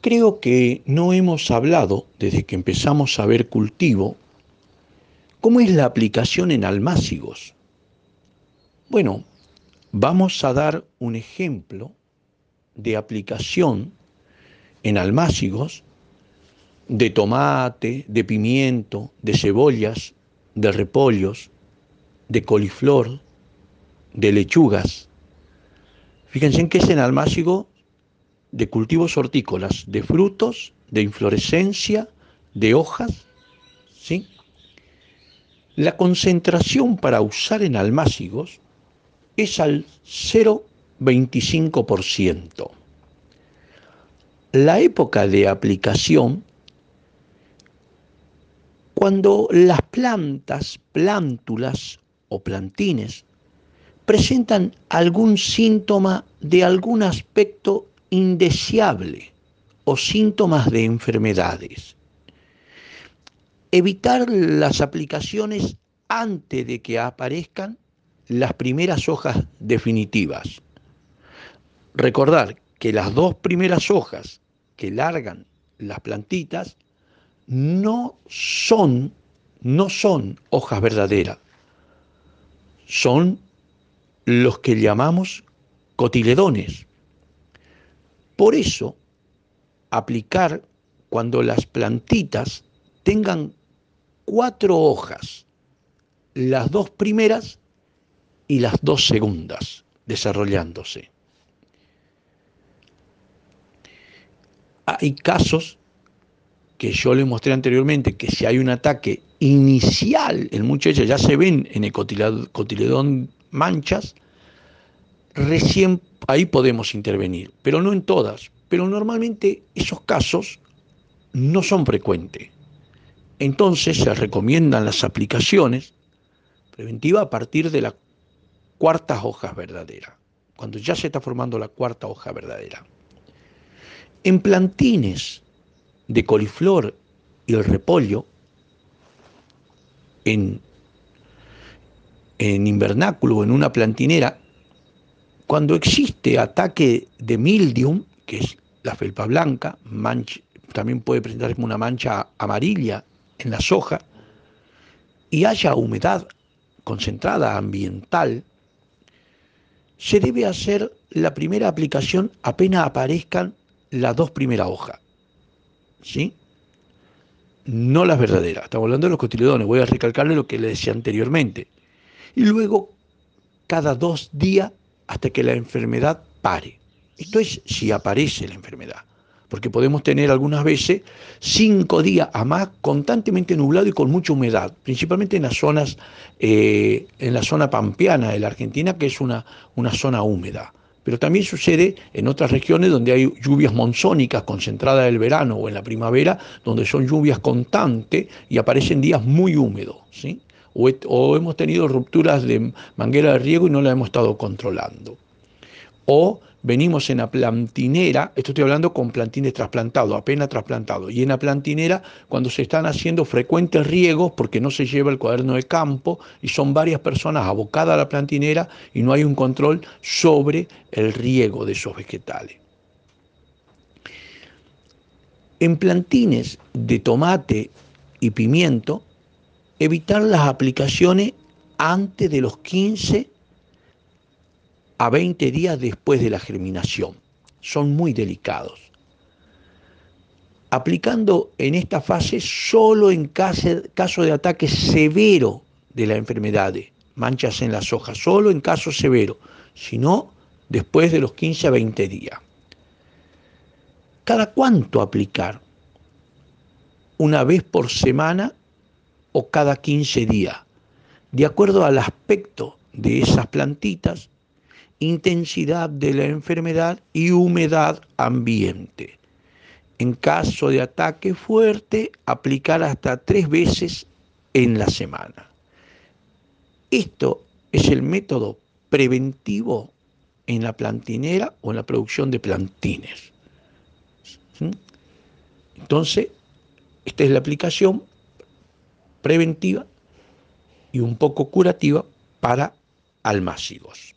Creo que no hemos hablado, desde que empezamos a ver cultivo, cómo es la aplicación en almácigos. Bueno, vamos a dar un ejemplo de aplicación en almácigos de tomate, de pimiento, de cebollas, de repollos, de coliflor, de lechugas. Fíjense en que es en almácigo de cultivos hortícolas, de frutos, de inflorescencia, de hojas, ¿sí? La concentración para usar en almácigos es al 0,25%. La época de aplicación, cuando las plantas, plántulas o plantines presentan algún síntoma de algún aspecto indeseable o síntomas de enfermedades. Evitar las aplicaciones antes de que aparezcan las primeras hojas definitivas. Recordar que las dos primeras hojas que largan las plantitas no son, no son hojas verdaderas, son los que llamamos cotiledones. Por eso, aplicar cuando las plantitas tengan cuatro hojas, las dos primeras y las dos segundas desarrollándose. Hay casos que yo le mostré anteriormente, que si hay un ataque inicial en muchas ya se ven en el cotiledón manchas, recién ahí podemos intervenir, pero no en todas. Pero normalmente esos casos no son frecuentes. Entonces se recomiendan las aplicaciones preventivas a partir de la cuarta hoja verdadera, cuando ya se está formando la cuarta hoja verdadera. En plantines de coliflor y el repollo, en, en invernáculo o en una plantinera, cuando existe ataque de mildium, que es la felpa blanca, también puede presentarse como una mancha amarilla en la soja, y haya humedad concentrada ambiental, se debe hacer la primera aplicación apenas aparezcan las dos primeras hojas. ¿Sí? No las verdaderas. Estamos hablando de los cotiledones. Voy a recalcarle lo que le decía anteriormente. Y luego, cada dos días, hasta que la enfermedad pare. Esto es si aparece la enfermedad, porque podemos tener algunas veces cinco días a más constantemente nublado y con mucha humedad, principalmente en las zonas, eh, en la zona pampeana de la Argentina, que es una, una zona húmeda. Pero también sucede en otras regiones donde hay lluvias monzónicas concentradas en el verano o en la primavera, donde son lluvias constantes y aparecen días muy húmedos. ¿sí? O, hemos tenido rupturas de manguera de riego y no la hemos estado controlando. O venimos en la plantinera, esto estoy hablando con plantines trasplantados, apenas trasplantados, y en la plantinera cuando se están haciendo frecuentes riegos porque no se lleva el cuaderno de campo y son varias personas abocadas a la plantinera y no hay un control sobre el riego de esos vegetales. En plantines de tomate y pimiento evitar las aplicaciones antes de los 15 a 20 días después de la germinación. Son muy delicados. Aplicando en esta fase solo en caso de ataque severo de la enfermedad, manchas en las hojas, solo en caso severo, sino después de los 15 a 20 días. ¿Cada cuánto aplicar? Una vez por semana o cada 15 días, de acuerdo al aspecto de esas plantitas, intensidad de la enfermedad y humedad ambiente. En caso de ataque fuerte, aplicar hasta tres veces en la semana. Esto es el método preventivo en la plantinera o en la producción de plantines. Entonces, esta es la aplicación preventiva y un poco curativa para almácigos.